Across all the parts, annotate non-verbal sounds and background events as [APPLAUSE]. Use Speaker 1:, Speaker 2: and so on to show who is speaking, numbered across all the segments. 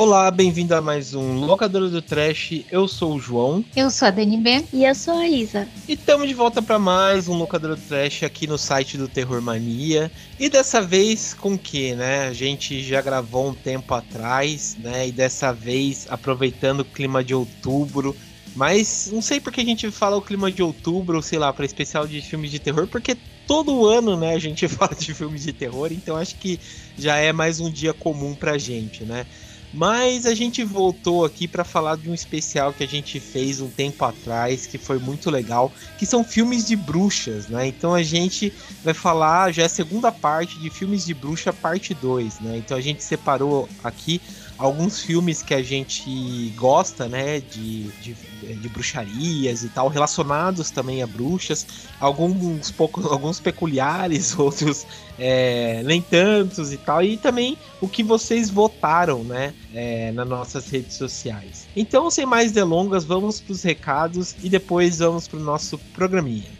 Speaker 1: Olá, bem-vindo a mais um Locadora do Trash. Eu sou o João.
Speaker 2: Eu sou a DNB.
Speaker 3: E eu sou a Isa.
Speaker 1: E estamos de volta para mais um Locadora do Trash aqui no site do Terror Mania. E dessa vez com que, né? A gente já gravou um tempo atrás, né? E dessa vez aproveitando o clima de outubro. Mas não sei porque a gente fala o clima de outubro, sei lá, para especial de filmes de terror, porque todo ano, né, a gente [LAUGHS] fala de filmes de terror, então acho que já é mais um dia comum pra gente, né? Mas a gente voltou aqui para falar de um especial que a gente fez um tempo atrás, que foi muito legal, que são filmes de bruxas, né? Então a gente vai falar, já é a segunda parte de filmes de bruxa, parte 2, né? Então a gente separou aqui alguns filmes que a gente gosta, né, de, de, de, bruxarias e tal, relacionados também a bruxas, alguns pouco, alguns peculiares, [LAUGHS] outros é, nem tantos e tal, e também o que vocês votaram, né, é, nas nossas redes sociais. Então, sem mais delongas, vamos para os recados e depois vamos para o nosso programinha.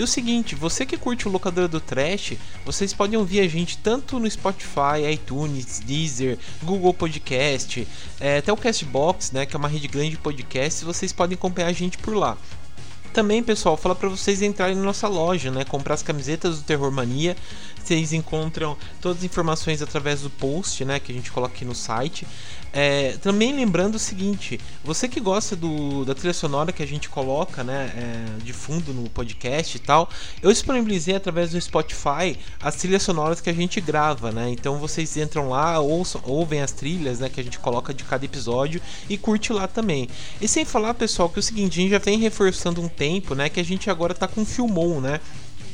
Speaker 1: E o seguinte, você que curte o locador do Trash, vocês podem ouvir a gente tanto no Spotify, iTunes, Deezer, Google Podcast, é, até o Castbox, né, que é uma rede grande de podcasts, vocês podem acompanhar a gente por lá. Também, pessoal, fala para vocês entrarem na nossa loja, né? Comprar as camisetas do Terror Mania. Vocês encontram todas as informações através do post, né? Que a gente coloca aqui no site. É, também lembrando o seguinte, você que gosta do, da trilha sonora que a gente coloca, né, é, de fundo no podcast e tal, eu disponibilizei através do Spotify as trilhas sonoras que a gente grava, né? Então vocês entram lá, ouçam, ouvem as trilhas, né, que a gente coloca de cada episódio e curte lá também. E sem falar, pessoal, que é o seguinte, a gente já vem reforçando um tempo, né, que a gente agora tá com Filmon, né?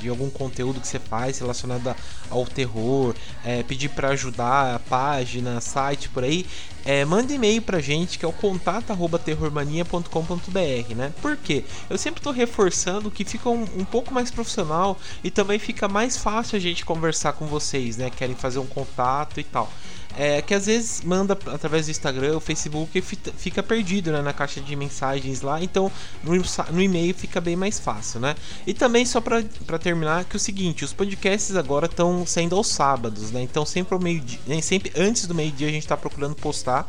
Speaker 1: de algum conteúdo que você faz relacionado ao terror, é, pedir para ajudar página, site por aí, é, manda e-mail pra gente que é o contato@terrormania.com.br, né? Por quê? Eu sempre tô reforçando que fica um, um, pouco mais profissional e também fica mais fácil a gente conversar com vocês, né? Querem fazer um contato e tal é, que às vezes manda através do Instagram ou Facebook e fica perdido né, na caixa de mensagens lá, então no, no e-mail fica bem mais fácil, né? E também só para terminar que é o seguinte, os podcasts agora estão saindo aos sábados, né? Então sempre ao meio dia, sempre antes do meio-dia a gente está procurando postar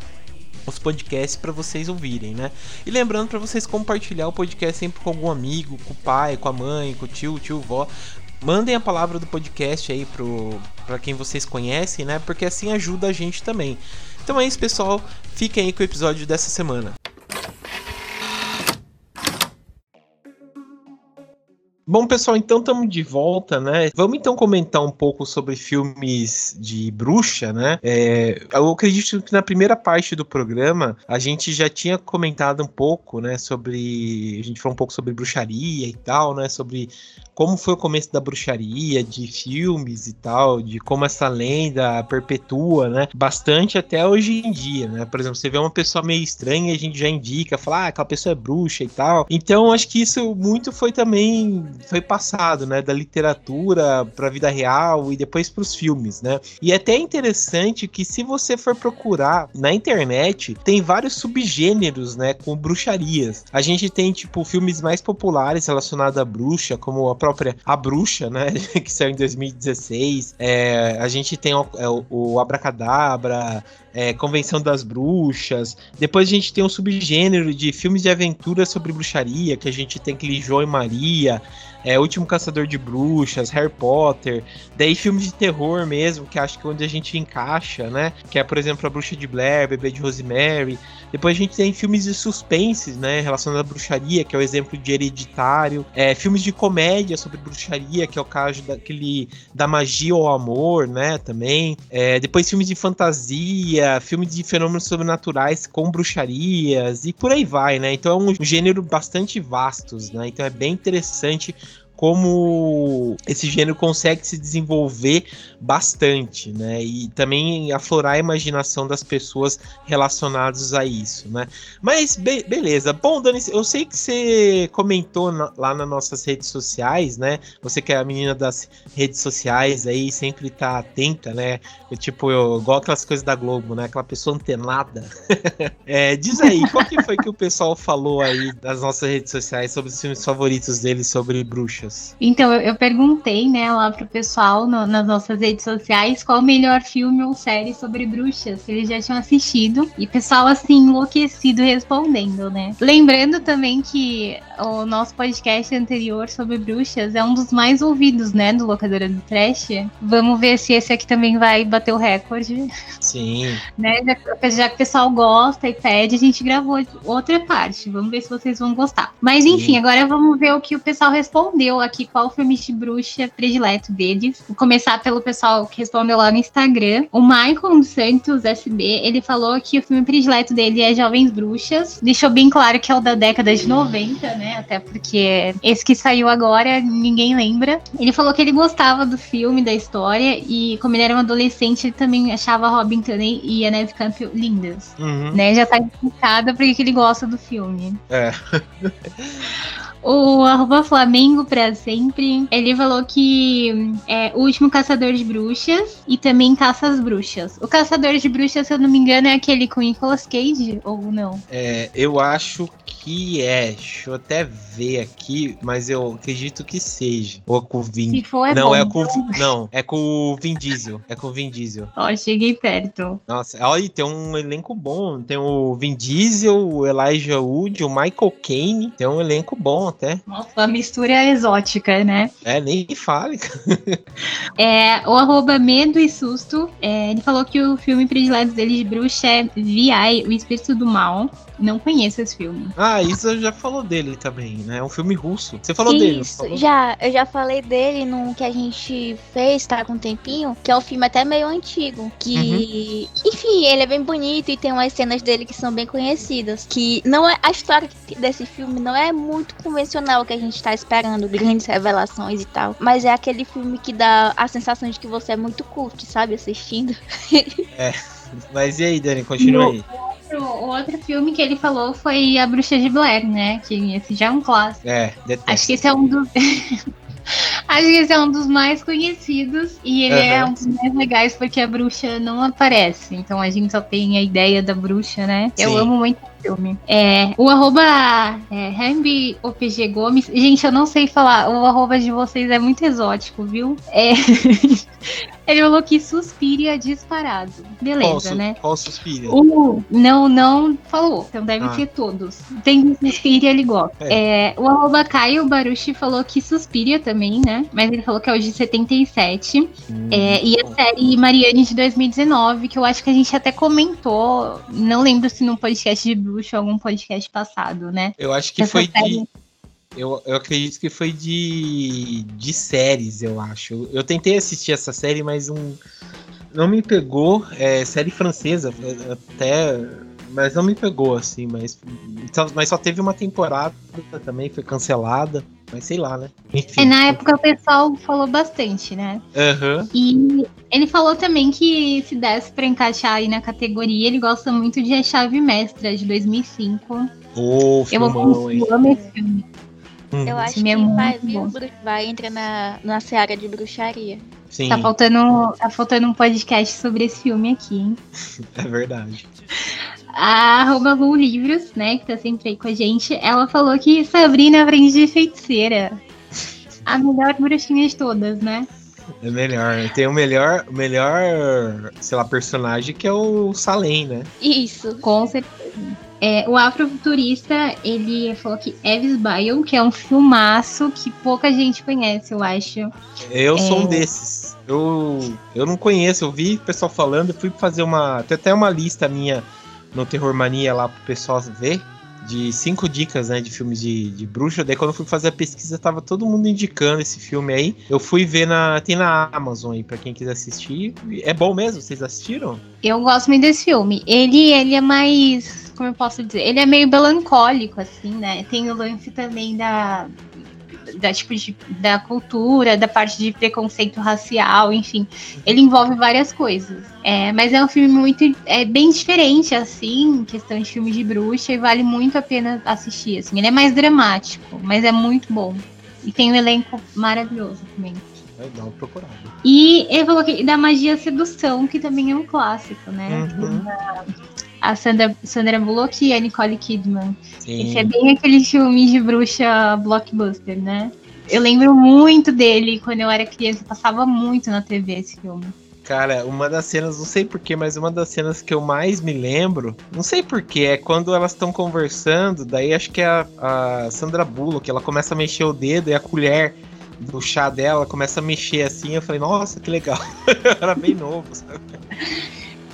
Speaker 1: os podcasts para vocês ouvirem, né? E lembrando para vocês compartilhar o podcast sempre com algum amigo, com o pai, com a mãe, com o tio, o tio, vó, mandem a palavra do podcast aí para quem vocês conhecem, né? Porque assim ajuda a gente também. Então é isso, pessoal. Fiquem aí com o episódio dessa semana. Bom, pessoal, então estamos de volta, né? Vamos então comentar um pouco sobre filmes de bruxa, né? É, eu acredito que na primeira parte do programa a gente já tinha comentado um pouco, né? Sobre. A gente falou um pouco sobre bruxaria e tal, né? Sobre como foi o começo da bruxaria, de filmes e tal, de como essa lenda perpetua, né? Bastante até hoje em dia, né? Por exemplo, você vê uma pessoa meio estranha a gente já indica, fala, ah, aquela pessoa é bruxa e tal. Então, acho que isso muito foi também foi passado, né, da literatura para a vida real e depois para os filmes, né? E é até interessante que se você for procurar na internet, tem vários subgêneros, né, com bruxarias. A gente tem tipo filmes mais populares relacionados à bruxa, como a própria A Bruxa, né, [LAUGHS] que saiu em 2016. É, a gente tem o, é, o Abracadabra, é, Convenção das Bruxas. Depois a gente tem um subgênero de filmes de aventura sobre bruxaria, que a gente tem João e Maria, é, Último Caçador de Bruxas, Harry Potter, daí filmes de terror mesmo, que acho que é onde a gente encaixa, né? Que é, por exemplo, A Bruxa de Blair, Bebê de Rosemary. Depois a gente tem filmes de suspense, né? Relacionados à bruxaria, que é o exemplo de Hereditário. É, filmes de comédia sobre bruxaria, que é o caso daquele da magia ou amor, né? Também. É, depois filmes de fantasia, filmes de fenômenos sobrenaturais com bruxarias e por aí vai, né? Então é um gênero bastante vastos, né? Então é bem interessante como esse gênero consegue se desenvolver bastante, né? E também aflorar a imaginação das pessoas relacionadas a isso, né? Mas be beleza. Bom, Dani, eu sei que você comentou na, lá nas nossas redes sociais, né? Você que é a menina das redes sociais aí, sempre tá atenta, né? Eu, tipo, eu igual aquelas coisas da Globo, né? Aquela pessoa antenada. [LAUGHS] é, diz aí, qual que foi que o pessoal falou aí das nossas redes sociais sobre os filmes favoritos deles sobre bruxas?
Speaker 2: Então, eu, eu perguntei, né, lá pro pessoal no, nas nossas redes sociais qual o melhor filme ou série sobre bruxas que eles já tinham assistido. E pessoal, assim, enlouquecido respondendo, né? Lembrando também que o nosso podcast anterior sobre bruxas é um dos mais ouvidos, né, do Locadora do Trash. Vamos ver se esse aqui também vai bater o recorde.
Speaker 1: Sim. [LAUGHS]
Speaker 2: né? Já, já, que o pessoal gosta e pede, a gente gravou outra parte. Vamos ver se vocês vão gostar. Mas enfim, Sim. agora vamos ver o que o pessoal respondeu aqui, qual o filme de bruxa predileto deles. Vou começar pelo pessoal que respondeu lá no Instagram. O Michael Santos SB, ele falou que o filme predileto dele é Jovens Bruxas. Deixou bem claro que é o da década de 90, né? Até porque esse que saiu agora, ninguém lembra. Ele falou que ele gostava do filme, da história, e como ele era um adolescente, ele também achava Robin Tunney e a Neve Campbell lindas. Uhum. Né? Já tá explicada porque ele gosta do filme.
Speaker 1: É. [LAUGHS]
Speaker 2: O arroba Flamengo pra sempre. Ele falou que é o último caçador de bruxas e também caça as bruxas. O caçador de bruxas, se eu não me engano, é aquele com Nicolas Cage ou não?
Speaker 1: É, eu acho que é. Deixa eu até ver aqui, mas eu acredito que seja. Ou é com o Vin.
Speaker 2: Se for, é
Speaker 1: não,
Speaker 2: bom,
Speaker 1: é com então. Não, é com o Vin Diesel. É com o Vin Diesel.
Speaker 2: Ó, cheguei perto.
Speaker 1: Nossa, olha, tem um elenco bom. Tem o Vin Diesel, o Elijah Wood, o Michael Caine. Tem um elenco bom até.
Speaker 2: Nossa, uma mistura exótica, né?
Speaker 1: É, nem fale. [LAUGHS]
Speaker 2: é, o arroba Medo e Susto, é, ele falou que o filme predileto dele de bruxa é VI, O Espírito do Mal. Não conheço esse filme.
Speaker 1: Ah, Isa já falou dele também, né? É um filme russo. Você falou Isso, dele? Falou?
Speaker 3: Já, eu já falei dele no que a gente fez, tá? Com um tempinho, que é um filme até meio antigo. Que, uhum. enfim, ele é bem bonito e tem umas cenas dele que são bem conhecidas. Que não é. A história desse filme não é muito convencional que a gente tá esperando, grandes revelações e tal. Mas é aquele filme que dá a sensação de que você é muito curto, sabe? Assistindo. [LAUGHS]
Speaker 1: é. Mas e aí, Dani? [LAUGHS] Continua aí
Speaker 2: outro, o outro filme que ele falou foi A Bruxa de Blair, né? Que esse já é um clássico.
Speaker 1: É, detesto.
Speaker 2: Acho que esse é um dos. [LAUGHS] Acho que esse é um dos mais conhecidos e ele uhum. é um dos mais legais porque a bruxa não aparece. Então a gente só tem a ideia da bruxa, né? Sim. Eu amo muito filme. É, o arroba é, OPG Gomes. Gente, eu não sei falar. O arroba de vocês é muito exótico, viu? É. [LAUGHS] Ele falou que Suspiria disparado. Beleza,
Speaker 1: qual,
Speaker 2: né?
Speaker 1: Qual Suspiria?
Speaker 2: O, não, não falou. Então deve ah. ter todos. Tem Suspiria, ele gosta. É. É, o arroba Caio Baruchi falou que Suspiria também, né? Mas ele falou que é o de 77. Hum, é, e a série Mariane de 2019, que eu acho que a gente até comentou. Não lembro se num podcast de ou algum podcast passado, né?
Speaker 1: Eu acho que Essa foi série... de eu, eu acredito que foi de, de séries, eu acho. Eu tentei assistir essa série, mas um, não me pegou. É série francesa, até. Mas não me pegou, assim. Mas, mas só teve uma temporada também, foi cancelada. Mas sei lá, né?
Speaker 2: Enfim. É, na época o pessoal falou bastante, né?
Speaker 1: Uhum.
Speaker 2: E ele falou também que se desse pra encaixar aí na categoria, ele gosta muito de A Chave Mestra, de 2005.
Speaker 1: Ô, oh, filmão, eu amo esse filme.
Speaker 3: Eu
Speaker 2: Esse
Speaker 3: acho que
Speaker 2: é
Speaker 3: vai,
Speaker 2: bom.
Speaker 3: vai entrar na, na seara de bruxaria.
Speaker 1: Sim,
Speaker 2: Tá faltando, tá faltando um podcast sobre esse filme aqui, hein? [LAUGHS]
Speaker 1: é verdade.
Speaker 2: A arroba Lu Livros, né, que tá sempre aí com a gente, ela falou que Sabrina aprende de feiticeira. A melhor bruxinha de todas, né?
Speaker 1: É melhor. Tem o melhor, melhor, sei lá, personagem que é o Salem, né?
Speaker 3: Isso.
Speaker 2: Com certeza. É, o Afrofuturista, ele falou que Eves Bion, que é um filmaço que pouca gente conhece, eu acho.
Speaker 1: Eu sou um
Speaker 2: É.
Speaker 1: desses. Eu, eu não conheço, eu vi o pessoal falando, fui fazer uma. Tem até uma lista minha no Terror Mania lá pro pessoal ver. De cinco dicas, né, de filmes de, de bruxa. Daí quando eu fui fazer a pesquisa, tava todo mundo indicando esse filme aí. Eu fui ver na. Tem na Amazon aí, pra quem quiser assistir. É bom mesmo? Vocês assistiram?
Speaker 2: Eu gosto muito desse filme. Ele, ele é mais. Como eu posso dizer? Ele é meio melancólico, assim, né? Tem o lance também da. Da, tipo, de, da cultura, da parte de preconceito racial, enfim. Ele envolve várias coisas. É, mas é um filme muito. É bem diferente, assim, em questão de filme de bruxa, e vale muito a pena assistir. Assim. Ele é mais dramático, mas é muito bom. E tem um elenco maravilhoso também.
Speaker 1: Vai dar uma procurada.
Speaker 2: E ele falou que da magia sedução, que também é um clássico, né?
Speaker 1: Uhum.
Speaker 2: A Sandra, Sandra Bullock e a Nicole Kidman.
Speaker 1: Sim.
Speaker 2: Esse é bem aquele filme de bruxa blockbuster, né? Eu lembro muito dele quando eu era criança, passava muito na TV esse filme.
Speaker 1: Cara, uma das cenas, não sei porquê, mas uma das cenas que eu mais me lembro, não sei porquê, é quando elas estão conversando, daí acho que é a, a Sandra Bullock, ela começa a mexer o dedo e a colher do chá dela começa a mexer assim, eu falei, nossa, que legal. [LAUGHS] eu era bem novo, sabe?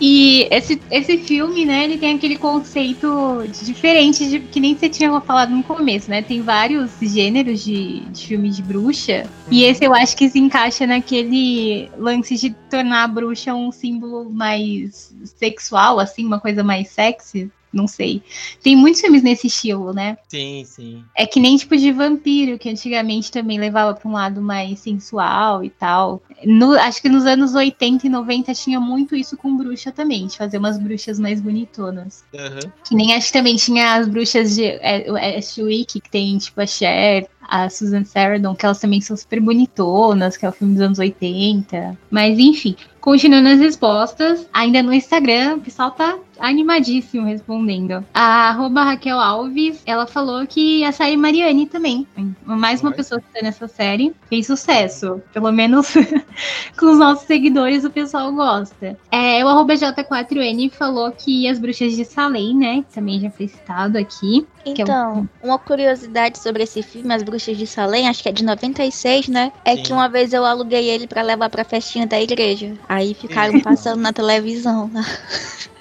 Speaker 2: E esse, esse filme, né, ele tem aquele conceito diferente de que nem você tinha falado no começo, né? Tem vários gêneros de, de filme de bruxa. E esse eu acho que se encaixa naquele lance de tornar a bruxa um símbolo mais sexual, assim, uma coisa mais sexy. Não sei. Tem muitos filmes nesse estilo, né?
Speaker 1: Sim, sim.
Speaker 2: É que nem tipo de vampiro, que antigamente também levava pra um lado mais sensual e tal. No- acho que nos anos 80 e 90 tinha muito isso com bruxa também, de fazer umas bruxas mais bonitonas.
Speaker 1: Aham.
Speaker 2: Que nem acho que também tinha as bruxas de é, o Ashwick, que tem tipo a Cher, a Susan Sarandon, que elas também são super bonitonas, que é o filme dos anos 80. Mas enfim, continuando as respostas, ainda no Instagram, o pessoal tá animadíssimo respondendo. A arroba Raquel Alves, ela falou que a série Mariane também. Mais uma
Speaker 1: Olha.
Speaker 2: pessoa que tá nessa série fez sucesso. Pelo menos [LAUGHS] com os nossos seguidores o pessoal gosta. É, o arroba J4N falou que as bruxas de Salem, né? Que também já foi citado aqui. Que é um-
Speaker 3: Então, uma curiosidade sobre esse filme, As Bruxas de Salem, acho que é de 96, né? É
Speaker 1: Sim.
Speaker 3: que uma vez eu aluguei ele pra levar pra festinha da igreja. Aí ficaram passando na televisão. [LAUGHS]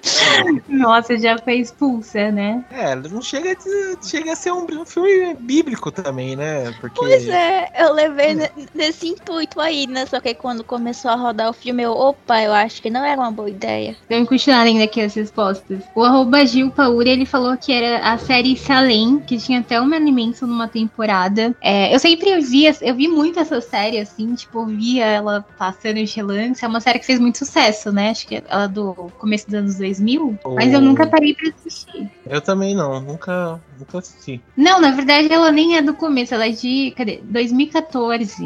Speaker 2: Nossa, já foi expulsa, né?
Speaker 1: É, não chega a, chega a ser um, um filme bíblico também, né? Porque.
Speaker 3: Pois é, eu levei ne- nesse intuito aí, né? Só que quando começou a rodar o filme, eu, opa, eu acho que não era uma boa ideia.
Speaker 2: Vamos continuar lendo aqui as respostas. O arroba Gil Pauri, ele falou que era a série Salem, que tinha até uma alimento numa temporada. É, eu sempre via, eu vi muito essa série, assim, tipo, via ela passando de relance. É uma série que fez muito sucesso, né? Acho que ela do começo dos anos 2000. Mas eu
Speaker 1: Oh.
Speaker 2: nunca parei pra assistir.
Speaker 1: Eu também não, nunca, nunca assisti.
Speaker 2: Não, na verdade ela nem é do começo, ela é de, cadê? 2014.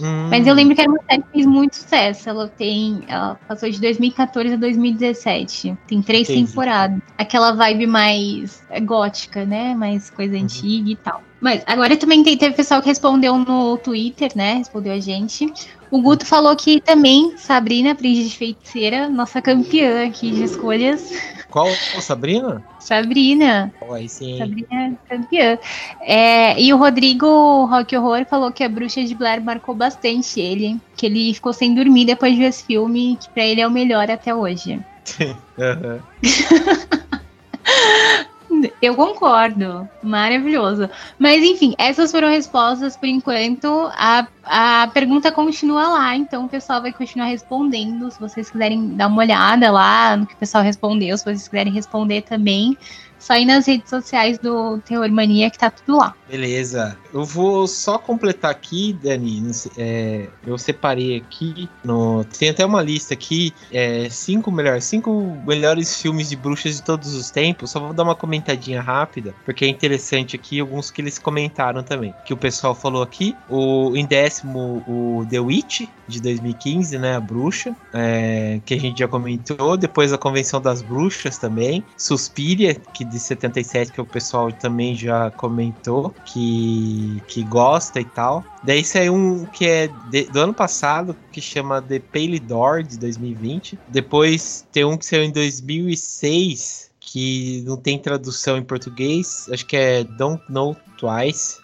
Speaker 1: Hum,
Speaker 2: Mas eu lembro que era uma série que fez muito sucesso. Ela tem. Ela passou de 2014 a 2017. Tem três
Speaker 1: Entendi.
Speaker 2: temporadas. Aquela vibe mais gótica, né? Mais coisa
Speaker 1: Uhum.
Speaker 2: antiga e tal. Mas agora também tem, teve pessoal que respondeu no Twitter, né? Respondeu a gente. O Guto falou que também Sabrina, Aprendiz de Feiticeira, nossa campeã aqui de escolhas.
Speaker 1: Qual? Sabrina?
Speaker 2: Sabrina.
Speaker 1: Oh, aí sim.
Speaker 2: Sabrina é campeã. É, e o Rodrigo Rock Horror falou que a Bruxa de Blair marcou bastante ele. Que ele ficou sem dormir depois de ver esse filme, que pra ele é o melhor até hoje. [LAUGHS]
Speaker 1: Aham. [LAUGHS]
Speaker 2: Eu concordo. Maravilhoso. Mas enfim, essas foram respostas por enquanto. A, a pergunta continua lá, então o pessoal vai continuar respondendo. Se vocês quiserem dar uma olhada lá no que o pessoal respondeu, se vocês quiserem responder também, Só ir nas redes sociais do Terror Mania que tá tudo lá.
Speaker 1: Beleza. Eu vou só completar aqui, Dani. É, eu separei aqui. No, tem até uma lista aqui. É, cinco melhores, cinco melhores filmes de bruxas de todos os tempos. Só vou dar uma comentadinha rápida, porque é interessante aqui alguns que eles comentaram também. Que o pessoal falou aqui. O em décimo, o The Witch de 2015, né? A bruxa, é, que a gente já comentou. Depois a Convenção das Bruxas também. Suspiria, que de 77, que o pessoal também já comentou que, que gosta e tal. Daí saiu um que é de, do ano passado, que chama The Pale Door, de 2020. Depois tem um que saiu em 2006, que não tem tradução em português. Acho que é Don't Know Twice,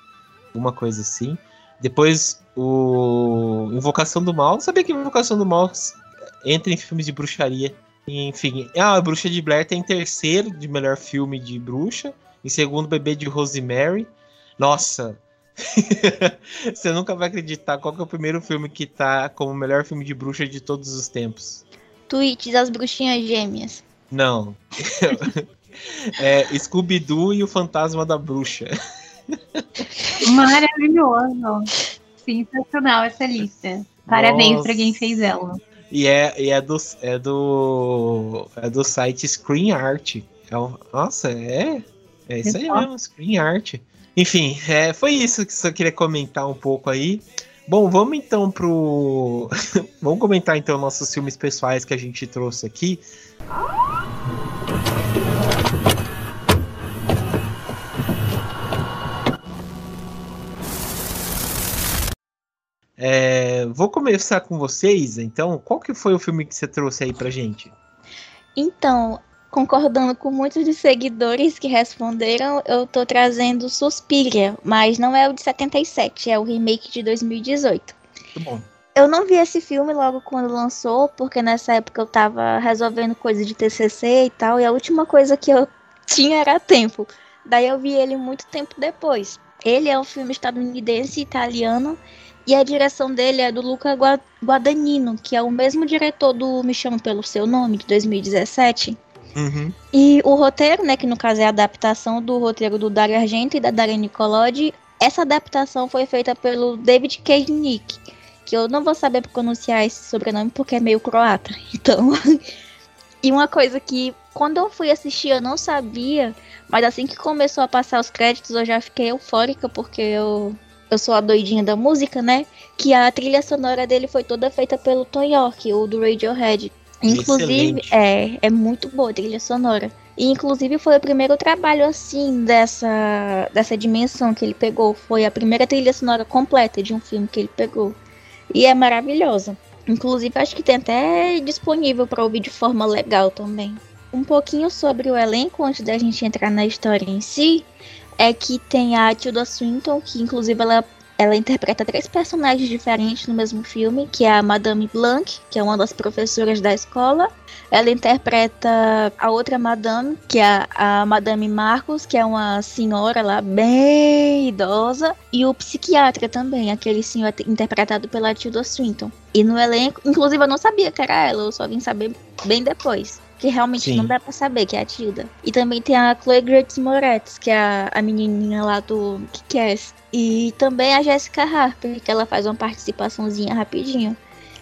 Speaker 1: uma coisa assim. Depois o Invocação do Mal. Sabia que Invocação do Mal entra em filmes de bruxaria. Enfim, ah, a Bruxa de Blair tem terceiro de melhor filme de bruxa. Em segundo, Bebê de Rosemary. Nossa, [LAUGHS] você nunca vai acreditar qual é o primeiro filme que tá como o melhor filme de bruxa de todos os tempos.
Speaker 3: Tweets das bruxinhas gêmeas.
Speaker 1: Não. [LAUGHS] é Scooby-Doo e o Fantasma da Bruxa. [LAUGHS]
Speaker 2: Maravilhoso. Sensacional essa lista. Parabéns para quem fez ela.
Speaker 1: E é, e é, do, é do. É do site Screen Art. É nossa, é. É isso aí mesmo, Screen Art. Enfim, é, foi isso que eu queria comentar um pouco aí. Bom, vamos então pro. [LAUGHS] vamos comentar então nossos filmes pessoais que a gente trouxe aqui. É, vou começar com vocês, então. Qual que foi o filme que você trouxe aí pra gente?
Speaker 3: Então, concordando com muitos dos seguidores que responderam, eu tô trazendo Suspiria, mas não é o de 77, é o remake de 2018.
Speaker 1: Muito bom.
Speaker 3: Eu não vi esse filme logo quando lançou, porque nessa época eu tava resolvendo coisa de TCC e tal, e a última coisa que eu [LAUGHS] tinha era tempo. Daí eu vi ele muito tempo depois. Ele é um filme estadunidense italiano e a direção dele é do Luca Guadagnino, que é o mesmo diretor do Me Chama Pelo Seu Nome, de 2017.
Speaker 1: Uhum.
Speaker 3: E o roteiro, né, que no caso é a adaptação do roteiro do Dario Argento e da Daria Nicolodi, essa adaptação foi feita pelo David Kejnik, que eu não vou saber pronunciar esse sobrenome porque é meio croata. [LAUGHS] Então, e uma coisa que quando eu fui assistir eu não sabia, mas assim que começou a passar os créditos eu já fiquei eufórica porque eu eu sou a doidinha da música, né? Que a trilha sonora dele foi toda feita pelo Tom York, o do Radiohead. Inclusive, é, é muito boa a trilha sonora. E inclusive foi o primeiro trabalho assim dessa dessa dimensão que ele pegou, foi a primeira trilha sonora completa de um filme que ele pegou. E é maravilhosa. Inclusive acho que tem até disponível para ouvir de forma legal também. Um pouquinho sobre o elenco antes da gente entrar na história em si, é que tem a Tilda Swinton, que inclusive ela ela interpreta três personagens diferentes no mesmo filme, que é a Madame Blanc, que é uma das professoras da escola. Ela interpreta a outra Madame, que é a Madame Marcos, que é uma senhora lá bem idosa. E o psiquiatra também, aquele senhor interpretado pela Tilda Swinton. E no elenco, inclusive eu não sabia que era ela, eu só vim saber bem depois que realmente Sim. não dá pra saber que é a Tilda. E também tem a Chloe Grace Moretz, que é a, a menininha lá do Kick-Ass. E também a Jessica Harper, que ela faz uma participaçãozinha rapidinho.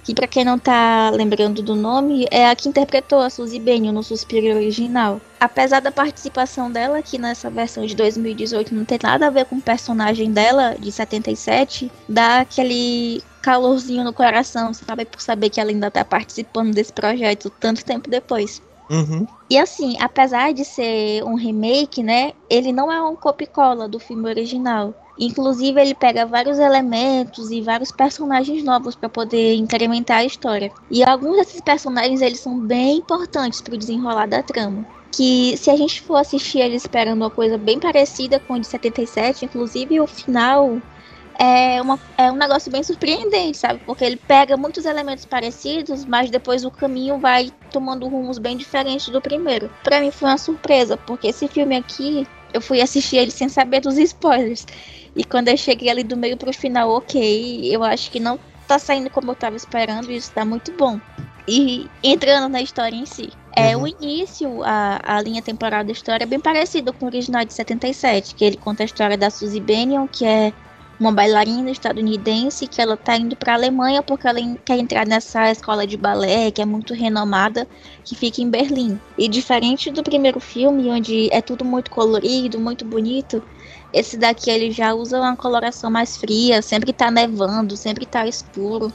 Speaker 3: Que para quem não tá lembrando do nome, é a que interpretou a Suzy Benio no Suspiro original. Apesar da participação dela aqui nessa versão de 2018 não ter nada a ver com o personagem dela de 77, dá aquele calorzinho no coração, sabe? Por saber que ela ainda tá participando desse projeto tanto tempo depois.
Speaker 1: Uhum.
Speaker 3: E assim, apesar de ser um remake, né? Ele não é um copy-cola do filme original. Inclusive, ele pega vários elementos e vários personagens novos para poder incrementar a história. E alguns desses personagens eles são bem importantes para o desenrolar da trama. Que se a gente for assistir ele esperando uma coisa bem parecida com o de 77, inclusive o final é, uma, é um negócio bem surpreendente, sabe? Porque ele pega muitos elementos parecidos, mas depois o caminho vai tomando rumos bem diferentes do primeiro. Para mim foi uma surpresa, porque esse filme aqui, eu fui assistir ele sem saber dos spoilers. E quando eu cheguei ali do meio pro final, ok, eu acho que não tá saindo como eu tava esperando, e isso tá muito bom. E entrando na história em si. É, uhum. O início, a, a linha temporal da história é bem parecida com o original de 77, que ele conta a história da Suzy Bennion, que é uma bailarina estadunidense que ela tá indo para a Alemanha porque ela quer entrar nessa escola de balé que é muito renomada, que fica em Berlim. E diferente do primeiro filme, onde é tudo muito colorido, muito bonito, esse daqui ele já usa uma coloração mais fria, sempre tá nevando, sempre tá escuro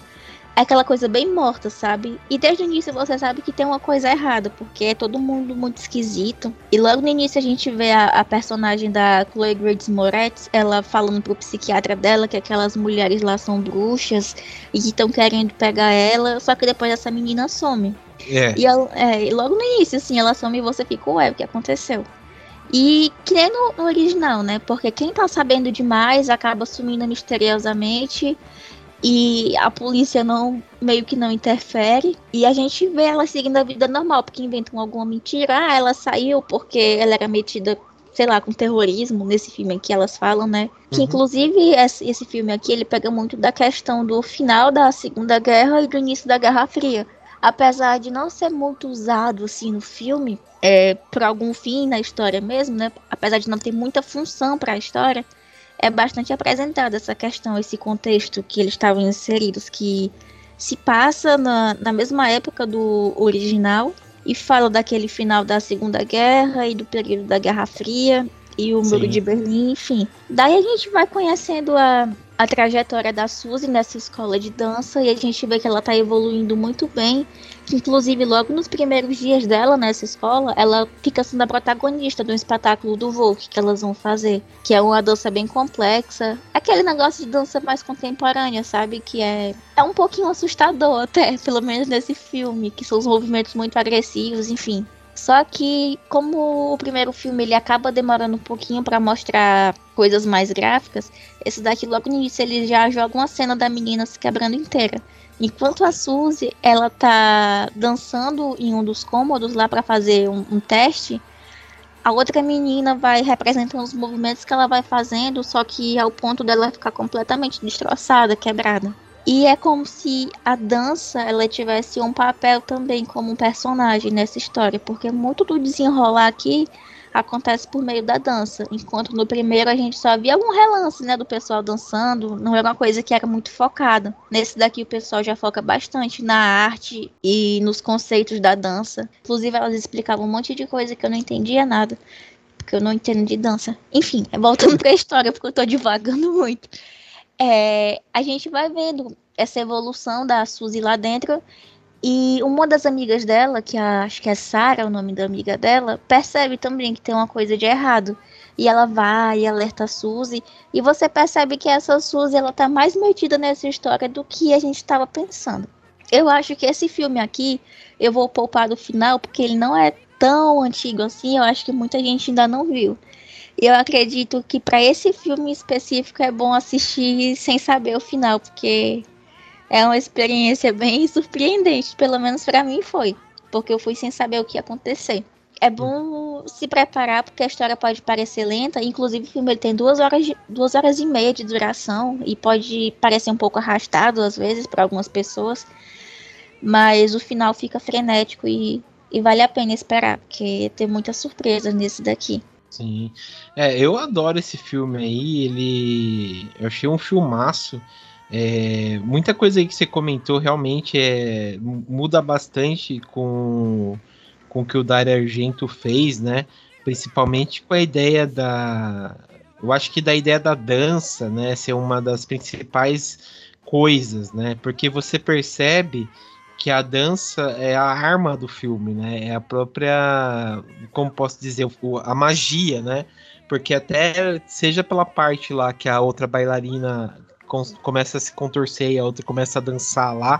Speaker 3: aquela coisa bem morta, sabe? E desde o início você sabe que tem uma coisa errada, porque é todo mundo muito esquisito. E logo no início a gente vê a, a personagem da Chloe Grace Moretz, ela falando pro psiquiatra dela que aquelas mulheres lá são bruxas e que estão querendo pegar ela, só que depois essa menina some. É. E, ela, é, e logo no início, assim, ela some e você fica, ué, o que aconteceu? E que nem no, no, original, né? Porque quem tá sabendo demais acaba sumindo misteriosamente e a polícia não meio que não interfere. E a gente vê ela seguindo a vida normal porque inventam alguma mentira. Ah ela saiu porque ela era metida sei lá com terrorismo nesse filme que elas falam né? Que uhum. inclusive esse, filme aqui ele pega muito da questão do final da Segunda Guerra e do início da Guerra Fria. Apesar de não ser muito usado assim no filme é, por algum fim na história mesmo né? Apesar de não ter muita função para a história é bastante apresentada essa questão, esse contexto que eles estavam inseridos, que se passa na, na mesma época do original e fala daquele final da Segunda Guerra e do período da Guerra Fria e o Muro de Berlim, enfim. Daí a gente vai conhecendo a, a trajetória da Suzy nessa escola de dança e a gente vê que ela está evoluindo muito bem. Inclusive, logo nos primeiros dias dela nessa escola, ela fica sendo a protagonista do espetáculo do Vogue que elas vão fazer, que é uma dança bem complexa. Aquele negócio de dança mais contemporânea, sabe? Que é, é um pouquinho assustador até, [LAUGHS] pelo menos nesse filme, que são os movimentos muito agressivos, enfim. Só que como o primeiro filme ele acaba demorando um pouquinho para mostrar coisas mais gráficas, esse daqui logo no início ele já joga uma cena da menina se quebrando inteira. Enquanto a Suzy ela tá dançando em um dos cômodos lá para fazer um, um teste, a outra menina vai representando os movimentos que ela vai fazendo, só que ao ponto dela ficar completamente destroçada, quebrada. E é como se a dança ela tivesse um papel também como um personagem nessa história, porque muito do desenrolar aqui acontece por meio da dança, enquanto no primeiro a gente só via algum relance, né, do pessoal dançando, não era uma coisa que era muito focada. Nesse daqui o pessoal já foca bastante na arte e nos conceitos da dança. Inclusive elas explicavam um monte de coisa que eu não entendia nada, porque eu não entendo de dança. Enfim, voltando [LAUGHS] para a história, porque eu tô divagando muito é, a gente vai vendo essa evolução da Suzy lá dentro. E uma das amigas dela, que a, acho que é Sara, o nome da amiga dela, percebe também que tem uma coisa de errado. E ela vai e alerta a Suzy. E você percebe que essa Suzy ela tá mais metida nessa história do que a gente estava pensando. Eu acho que esse filme aqui, eu vou poupar do final, porque ele não é tão antigo assim. Eu acho que muita gente ainda não viu eu acredito que para esse filme específico é bom assistir sem saber o final, porque é uma experiência [LAUGHS] bem surpreendente, pelo menos para mim foi, porque eu fui sem saber o que ia acontecer. É bom se preparar porque a história pode parecer lenta, inclusive o filme tem duas horas, de, duas horas e meia de duração e pode parecer um pouco arrastado às vezes para algumas pessoas, mas o final fica frenético e, e vale a pena esperar, porque tem muitas surpresas nesse daqui.
Speaker 1: Sim. É, eu adoro esse filme aí, ele. Eu achei um filmaço. É, muita coisa aí que você comentou realmente é, muda bastante com, com o que o Dario Argento fez, né? Principalmente com a ideia da. Eu acho que da ideia da dança, né? Ser uma das principais coisas, né? Porque você percebe que a dança é a arma do filme, né? É a própria, como posso dizer, a magia, né? Porque até seja pela parte lá que a outra bailarina começa a se contorcer e a outra começa a dançar lá,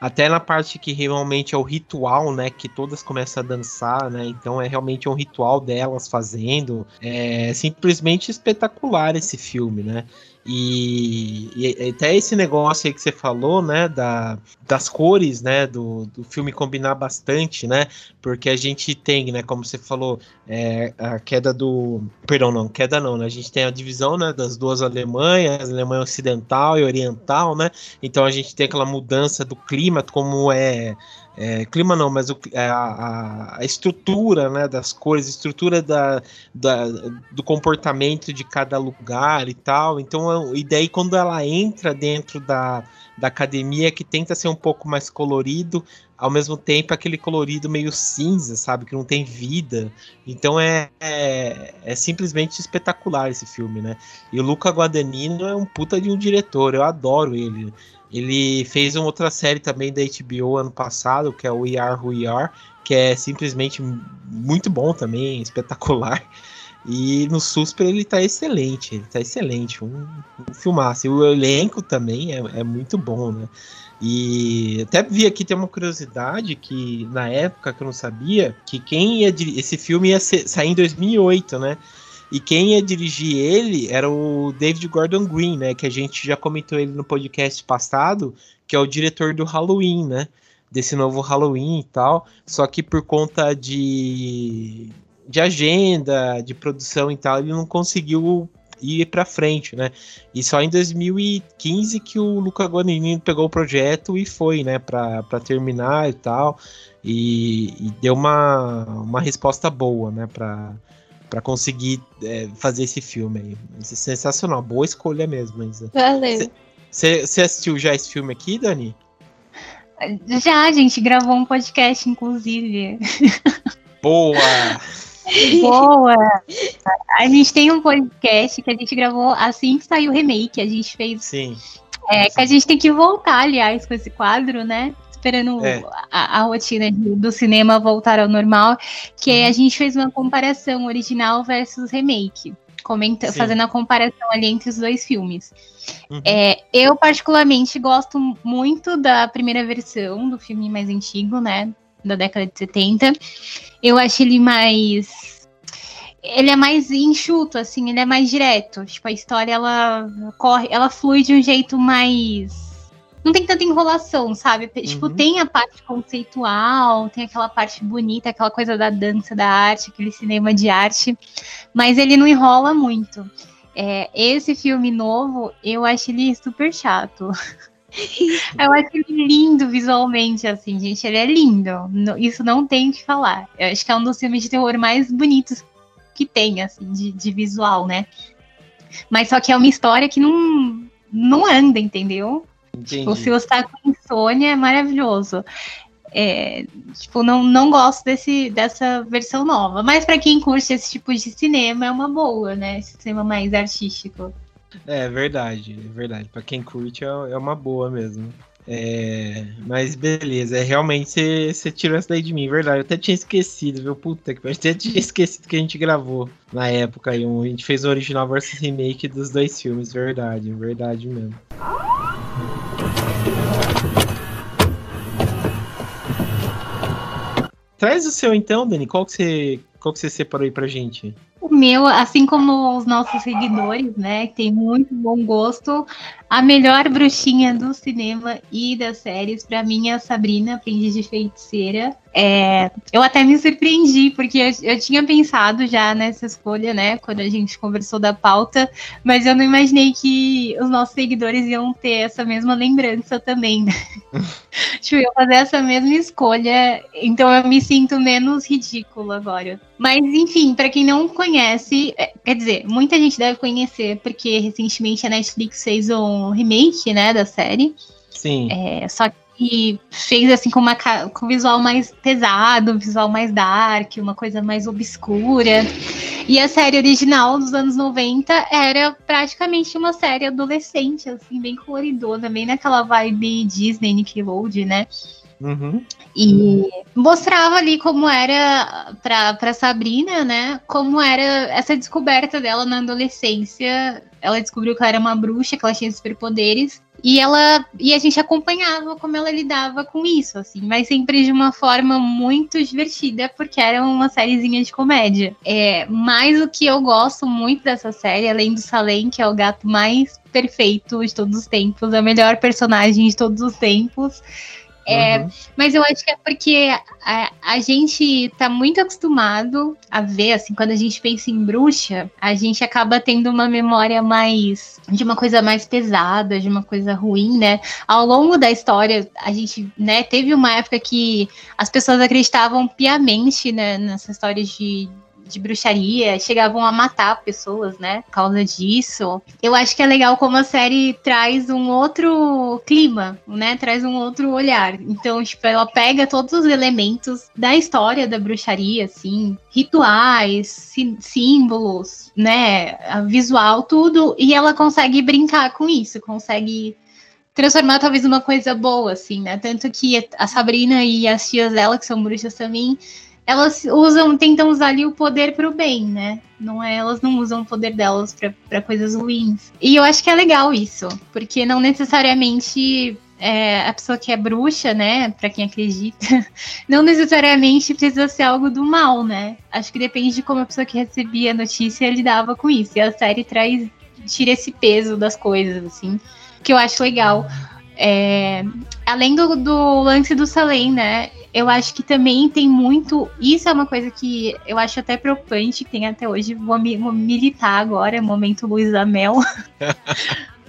Speaker 1: até na parte que realmente é o ritual, né? Que todas começam a dançar, né? Então é realmente um ritual delas fazendo. É simplesmente espetacular esse filme, né? E, e, até esse negócio aí que você falou, né, da, das cores, né, do, do filme combinar bastante, né, porque a gente tem, né, como você falou, é, a queda do, perdão, não, queda não, né, a gente tem a divisão, né, das duas Alemanhas, Alemanha Ocidental e Oriental, né, então a gente tem aquela mudança do clima, como é é, clima não, mas o, é, a, a, estrutura né, das cores, a estrutura da, da, do comportamento de cada lugar e tal. Então, e daí quando ela entra dentro da, da academia, que tenta ser um pouco mais colorido, ao mesmo tempo aquele colorido meio cinza, sabe? Que não tem vida. Então é, é, é, simplesmente espetacular esse filme, né? E o Luca Guadagnino é um puta de um diretor, eu adoro ele. Ele fez uma outra série também da HBO ano passado, que é o We Are Who We Are, que é simplesmente muito bom também, [LAUGHS] espetacular. E no Susper ele tá excelente, ele tá excelente, um, um filmaço. E o elenco também é, é muito bom, né? E até vi aqui tem uma curiosidade que na época que eu não sabia que quem ia esse filme ia ser, sair em 2008, né? E quem ia dirigir ele era o David Gordon Green, né? Que a gente já comentou ele no podcast passado, que é o diretor do Halloween, né? Desse novo Halloween e tal. Só que por conta de, de agenda, de produção e tal, ele não conseguiu ir para frente, né? E só em 2015 que o Luca Guadagnino pegou o projeto e foi, né, para terminar e tal. E, e, deu uma, uma resposta boa, né, para para conseguir é, fazer esse filme aí. É sensacional, boa escolha mesmo, Isa.
Speaker 3: Valeu.
Speaker 1: Você assistiu já esse filme aqui, Dani?
Speaker 2: Já, a gente gravou um podcast, inclusive.
Speaker 1: Boa! [LAUGHS]
Speaker 2: Boa! A gente tem um podcast que a gente gravou assim que saiu o remake. A gente fez.
Speaker 1: Sim.
Speaker 2: É, que a gente tem que voltar, aliás, com esse quadro, né? Esperando é. a, a, rotina do cinema voltar ao normal, que uhum. a gente fez uma comparação original versus remake. Comenta, fazendo a comparação ali entre os dois filmes. Uhum. É, eu, particularmente, gosto muito da primeira versão do filme mais antigo, né? Da década de 70. Eu acho ele mais ele é mais enxuto, assim, ele é mais direto. Tipo, a história ela corre, ela flui de um jeito mais não tem tanta enrolação, sabe? Tipo, uhum. tem a parte conceitual, tem aquela parte bonita, aquela coisa da dança, da arte, aquele cinema de arte, mas ele não enrola muito. É, esse filme novo, eu acho ele super chato. [LAUGHS] eu acho ele lindo visualmente, assim, gente. Ele é lindo. Isso não tem o que falar. Eu acho que é um dos filmes de terror mais bonitos que tem, assim, de, de visual, né? Mas só que é uma história que não, não anda, entendeu? Tipo, se você tá com insônia, é maravilhoso. É, tipo, não, não gosto desse, dessa versão nova. Mas para quem curte esse tipo de cinema, é uma boa, né? Esse cinema mais artístico.
Speaker 1: É verdade, é verdade. Para quem curte, é, é uma boa mesmo. É, mas beleza, é, realmente você tirou essa daí de mim, verdade. Eu até tinha esquecido, viu? Puta que eu até tinha [LAUGHS] esquecido que a gente gravou na época aí. Um, a gente fez o original versus remake dos dois filmes, verdade, verdade mesmo. Traz o seu então, Dani. Qual que você, qual que você separou aí pra gente?
Speaker 2: O meu, assim como os nossos seguidores, né, que tem muito bom gosto, a melhor bruxinha do cinema e das séries, para mim, é a Sabrina, aprendiz de feiticeira. É, eu até me surpreendi, porque eu, eu, tinha pensado já nessa escolha, né, quando a gente conversou da pauta, mas eu não imaginei que os nossos seguidores iam ter essa mesma lembrança também. Né? [LAUGHS] tipo, eu fazer essa mesma escolha, então eu me sinto menos ridículo agora. Mas, enfim, para quem não conhece, é, quer dizer, muita gente deve conhecer, porque recentemente a Netflix fez um remake, né, da série.
Speaker 1: Sim.
Speaker 2: É, só que fez assim com, uma, com um visual mais pesado, um visual mais dark, uma coisa mais obscura. E a série original dos anos 90 era praticamente uma série adolescente, assim, bem coloridona, bem naquela vibe Disney, Nickelodeon, né?
Speaker 1: Uhum.
Speaker 2: E mostrava ali como era para Sabrina, né? Como era essa descoberta dela na adolescência. Ela descobriu que ela era uma bruxa, que ela tinha superpoderes. E ela e a gente acompanhava como ela lidava com isso, assim, mas sempre de uma forma muito divertida, porque era uma sériezinha de comédia. É, mas o que eu gosto muito dessa série, além do Salem, que é o gato mais perfeito de todos os tempos, a melhor personagem de todos os tempos, É, uhum. Mas eu acho que é porque a, a gente tá muito acostumado a ver, assim, quando a gente pensa em bruxa, a gente acaba tendo uma memória mais. de uma coisa mais pesada, de uma coisa ruim, né? Ao longo da história, a gente, né, teve uma época que as pessoas acreditavam piamente, né, nessas histórias de de bruxaria, chegavam a matar pessoas, né? Por causa disso. Eu acho que é legal como a série traz um outro clima, né? Traz um outro olhar. Então, tipo, ela pega todos os elementos da história da bruxaria, assim, rituais, sí símbolos, né? Visual, tudo, e ela consegue brincar com isso, consegue transformar talvez uma coisa boa, assim, né? Tanto que a Sabrina e as tias dela, que são bruxas também, elas usam, tentam usar ali o poder para o bem, né? Não é, elas não usam o poder delas para coisas ruins. E eu acho que é legal isso, porque não necessariamente é, a pessoa que é bruxa, né, para quem acredita, [LAUGHS] não necessariamente precisa ser algo do mal, né? Acho que depende de como a pessoa que recebia a notícia lidava com isso. E a série traz tira esse peso das coisas, assim, que eu acho legal. É, além do, do lance do Salem, né? Eu acho que também tem muito. Isso é uma coisa que eu acho até preocupante, que tem até hoje. Vou, vou militar agora, momento Luísa Mel. [LAUGHS]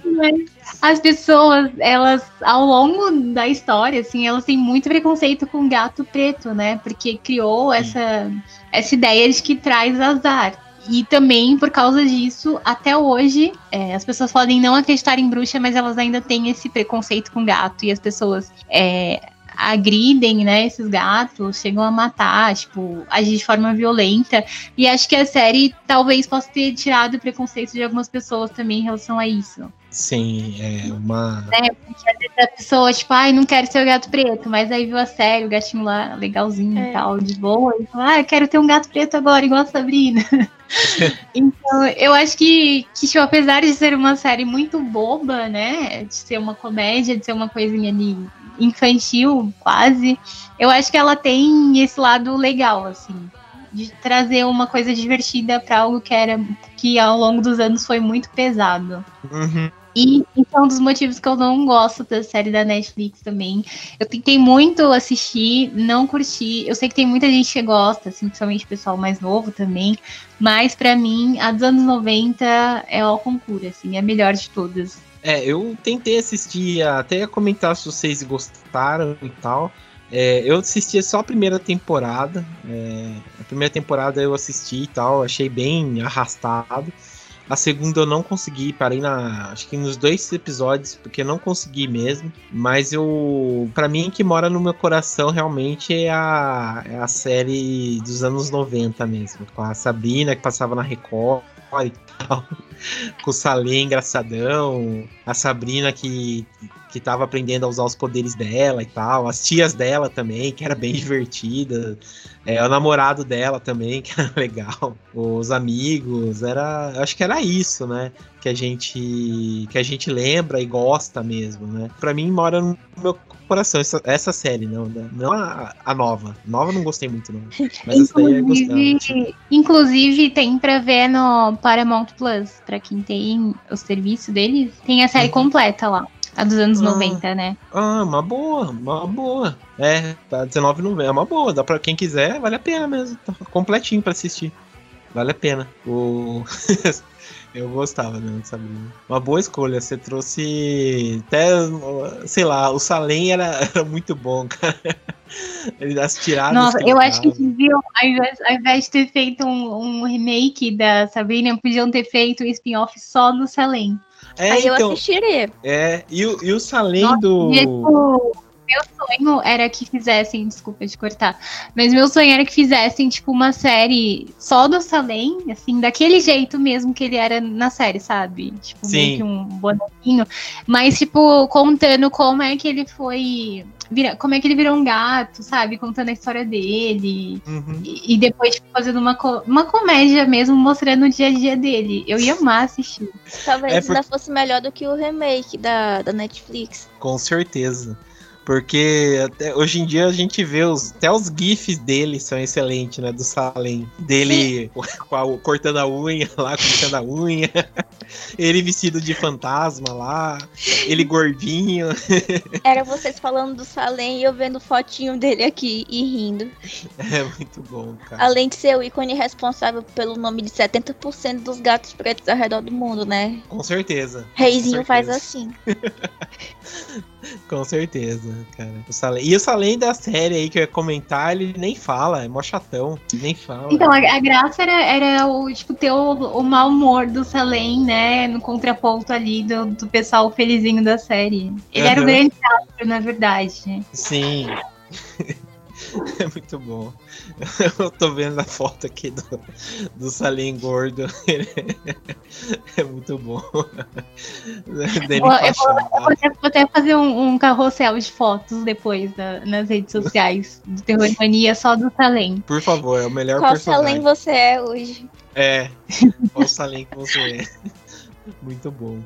Speaker 2: as pessoas, elas, ao longo da história, assim, elas têm muito preconceito com gato preto, né? Porque criou essa, essa ideia de que traz azar. E também, por causa disso, até hoje, é, as pessoas podem não acreditar em bruxa, mas elas ainda têm esse preconceito com gato. E as pessoas é, agridem, né, esses gatos, chegam a matar, tipo, agir de forma violenta. E acho que a série talvez possa ter tirado o preconceito de algumas pessoas também em relação a isso.
Speaker 1: Sim, é uma.
Speaker 2: É, porque às vezes a pessoa, tipo, ai, não quero ser o gato preto, mas aí viu a série, o gatinho lá legalzinho é. e tal, de boa, e fala, ah, quero ter um gato preto agora, igual a Sabrina. [LAUGHS] então, eu acho que, que tipo, apesar de ser uma série muito boba, né, de ser uma comédia, de ser uma coisinha ali infantil, quase, eu acho que ela tem esse lado legal, assim, de trazer uma coisa divertida para algo que era que ao longo dos anos foi muito pesado.
Speaker 1: Uhum.
Speaker 2: E isso é um dos motivos que eu não gosto da série da Netflix também. Eu tentei muito assistir, não curti. Eu sei que tem muita gente que gosta, assim, principalmente o pessoal mais novo também. Mas para mim, a dos anos 90 é o concurso, assim, é a melhor de todas.
Speaker 1: É, eu tentei assistir, até comentar se vocês gostaram e tal. É, eu assisti só a primeira temporada. É, a primeira temporada eu assisti e tal, achei bem arrastado. A segunda eu não consegui, parei na. Acho que nos dois episódios, porque não consegui mesmo. Mas eu. para mim, que mora no meu coração realmente é a, é a série dos anos 90 mesmo. Com a Sabrina, que passava na Record e tal. [LAUGHS] Com o Salem engraçadão. A Sabrina que que tava aprendendo a usar os poderes dela e tal, as tias dela também, que era bem [LAUGHS] divertida, é, o namorado dela também, [LAUGHS] que era legal, os amigos, era, acho que era isso, né, que a gente que a gente lembra e gosta mesmo, né? Para mim mora no meu coração essa, essa série, não, né? não a, a nova. Nova não gostei muito não, [LAUGHS] mas
Speaker 2: inclusive, essa daí é Inclusive tem para ver no Paramount Plus, para quem tem o serviço deles, tem a série uhum. completa lá. A dos anos ah, 90, né?
Speaker 1: Ah, uma boa, uma boa. É, tá 19,90. É uma boa. Dá pra quem quiser, vale a pena mesmo. Tá completinho pra assistir. Vale a pena. O... [LAUGHS] Eu gostava mesmo de Sabrina. Uma boa escolha. Você trouxe. Até, sei lá, o Salem era, [LAUGHS] era muito bom, cara. As tiradas.
Speaker 2: Nossa, eu acho que viu, ao invés, ao invés de ter feito um, um remake da Sabrina, podiam ter feito um spin-off só do Salem.
Speaker 3: É, Aí então, eu assistiria.
Speaker 1: É, e, o, e o Salem do.
Speaker 2: Meu sonho era que fizessem, desculpa de cortar, mas meu sonho era que fizessem, tipo, uma série só do Salem, assim, daquele jeito mesmo que ele era na série, sabe? Tipo, Sim. meio que um bonequinho. Mas, tipo, contando como é que ele foi vira, como é que ele virou um gato, sabe? Contando a história dele. Uhum. E, e, depois tipo, fazendo uma, uma comédia mesmo, mostrando o dia a dia dele. Eu ia amar assistir.
Speaker 3: Talvez é por... ainda fosse melhor do que o remake da, da Netflix.
Speaker 1: Com certeza. Porque até, hoje em dia a gente vê os, até os GIFs dele são excelentes, né? Do Salem. Dele [LAUGHS] a, cortando a unha lá, cortando a unha. [LAUGHS] Ele vestido de fantasma lá. Ele gordinho. [LAUGHS]
Speaker 3: Era vocês falando do Salem e eu vendo fotinho dele aqui e rindo.
Speaker 1: É muito bom, cara.
Speaker 3: Além de ser o ícone responsável pelo nome de 70% dos gatos pretos ao redor do mundo, né?
Speaker 1: Com certeza.
Speaker 3: Reizinho faz assim. [LAUGHS]
Speaker 1: Com certeza, cara. O Salem... E o Salem da série aí que eu ia comentar, ele nem fala, é mó chatão, nem fala.
Speaker 2: Então, a, a graça era, era o, tipo, ter o, o mau humor do Salem, né? No contraponto ali do, do pessoal felizinho da série. Ele uhum. era o grande astro, na verdade.
Speaker 1: Sim. [LAUGHS] É muito bom. [LAUGHS] Eu tô vendo a foto aqui do, do Salim gordo. [LAUGHS] É muito bom.
Speaker 2: eu, vou, eu vou, até, fazer um, um, carrossel de fotos depois da, nas redes sociais do Terror Mania só do Salem.
Speaker 1: Por favor, é o melhor
Speaker 3: Qual
Speaker 1: personagem.
Speaker 3: Qual Salem você é hoje?
Speaker 1: É, qual Salem que você é. Muito bom.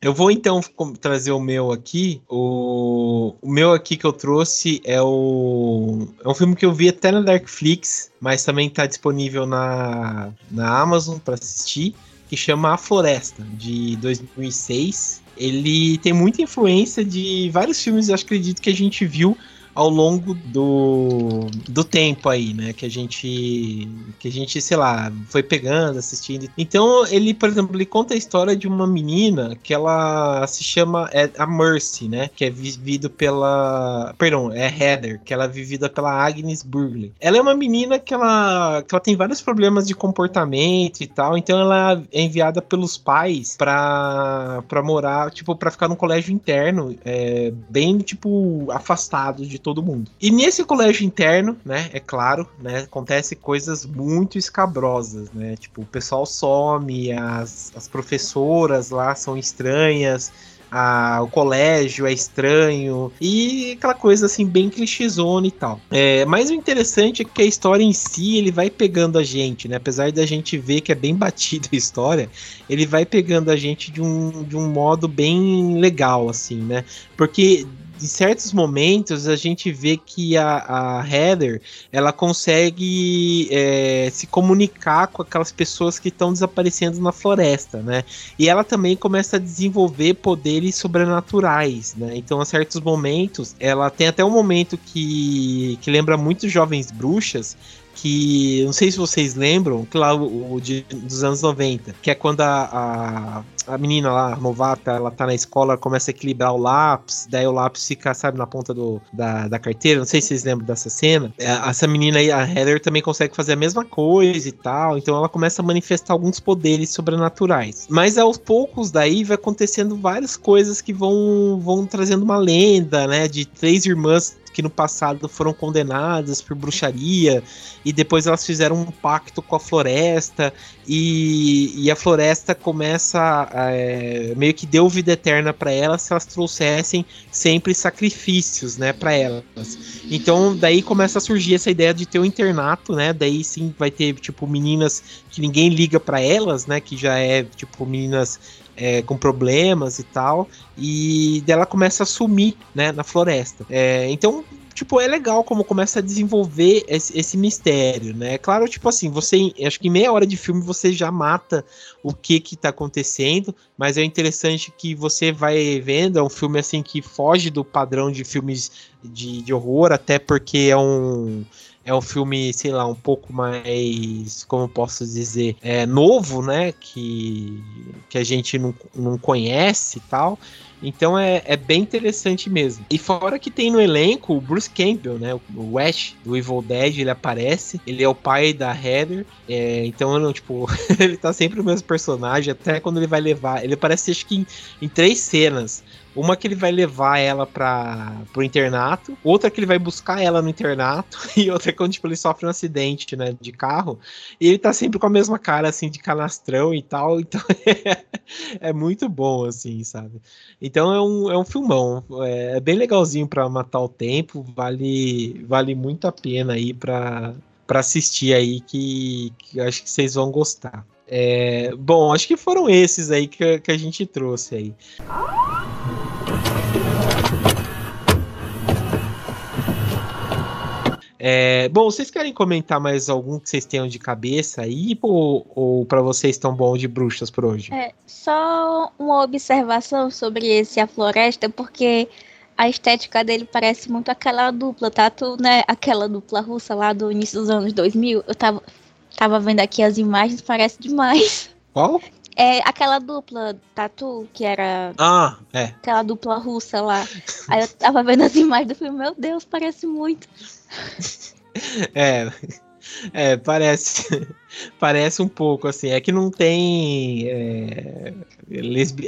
Speaker 1: Eu vou então trazer o meu aqui. O, o meu aqui que eu trouxe é o. É um filme que eu vi até na Darkflix, mas também está disponível na, na Amazon para assistir, que chama A Floresta, de 2006. Ele tem muita influência de vários filmes, eu acredito, que a gente viu ao longo do, do tempo aí, né? Que a gente, que a gente, sei lá, foi pegando, assistindo. Então, ele, por exemplo, ele conta a história de uma menina que ela se chama é a Mercy, né? Que é vivido pela, perdão, é Heather, que ela é vivida pela Agnes Burley. Ela é uma menina que ela, que ela tem vários problemas de comportamento e tal, então ela é enviada pelos pais pra, pra morar, tipo, pra ficar num colégio interno, é, bem, tipo, afastado de todo mundo. E nesse colégio interno, né, é claro, né, acontece coisas muito escabrosas, né? Tipo, o pessoal some, as, as professoras lá são estranhas, a, o colégio é estranho e aquela coisa assim bem clichêzona e tal. É, mas o interessante é que a história em si ele vai pegando a gente, né? Apesar da gente ver que é bem batida a história, ele vai pegando a gente de um, de um modo bem legal, assim, né? Porque em certos momentos a gente vê que a, a Heather ela consegue é, se comunicar com aquelas pessoas que estão desaparecendo na floresta, né? E ela também começa a desenvolver poderes sobrenaturais, né? Então, a certos momentos, ela tem até um momento que, que lembra muito Jovens Bruxas, que não sei se vocês lembram, que lá o, o de, dos anos 90, que é quando a, a, a, menina lá, a novata, ela tá na escola, começa a equilibrar o lápis, daí o lápis fica, sabe, na ponta do, da, da carteira, não sei se vocês lembram dessa cena. É, essa menina aí, a Heather, também consegue fazer a mesma coisa e tal, então ela começa a manifestar alguns poderes sobrenaturais. Mas aos poucos daí vai acontecendo várias coisas que vão, vão trazendo uma lenda, né, de três irmãs que no passado foram condenadas por bruxaria e depois elas fizeram um pacto com a floresta e, e a floresta começa é, meio que deu vida eterna para elas se elas trouxessem sempre sacrifícios, né, para elas. Então daí começa a surgir essa ideia de ter um internato, né? Daí sim vai ter tipo meninas que ninguém liga para elas, né? Que já é tipo meninas é, com problemas e tal, e dela começa a sumir, né, na floresta. É, então, tipo, é legal como começa a desenvolver esse, esse, mistério, né? Claro, tipo assim, você, acho que em meia hora de filme você já mata o que que tá acontecendo, mas é interessante que você vai vendo, é um filme assim que foge do padrão de filmes de, de horror, até porque é um é um filme, sei lá, um pouco mais, como posso dizer, é, novo, né? Que, que a gente não, não conhece e tal. Então é, é bem interessante mesmo. E fora que tem no elenco o Bruce Campbell, né? O Ash do Evil Dead, ele aparece. Ele é o pai da Heather. É, então, não, tipo, [LAUGHS] ele tá sempre o mesmo personagem. Até quando ele vai levar. Ele aparece acho que em, em três cenas. Uma que ele vai levar ela para pro internato, outra que ele vai buscar ela no internato, [LAUGHS] e outra quando tipo, ele sofre um acidente, né, de carro, e ele tá sempre com a mesma cara, assim, de canastrão e tal, [LAUGHS] então é, é muito bom, assim, sabe? Então é um, é um filmão, é, é bem legalzinho para matar o tempo, vale, vale muito a pena aí para assistir aí, que, que acho que vocês vão gostar. É, bom, acho que foram esses aí que, que a gente trouxe aí. É, bom, vocês querem comentar mais algum que vocês tenham de cabeça aí? Ou, ou para vocês estão bom de bruxas por hoje?
Speaker 3: É, só uma observação sobre esse A Floresta, porque a estética dele parece muito aquela dupla, tá? Tu, né? Aquela dupla russa lá do início dos anos 2000. Eu tava, tava vendo aqui as imagens, parece demais.
Speaker 1: Qual?
Speaker 3: É aquela dupla Tatu, que era.
Speaker 1: Ah, é.
Speaker 3: Aquela dupla russa lá. Aí eu tava vendo as imagens do filme, meu Deus, parece muito. [LAUGHS]
Speaker 1: É. É, parece. [LAUGHS] parece um pouco, assim. É que não tem. É.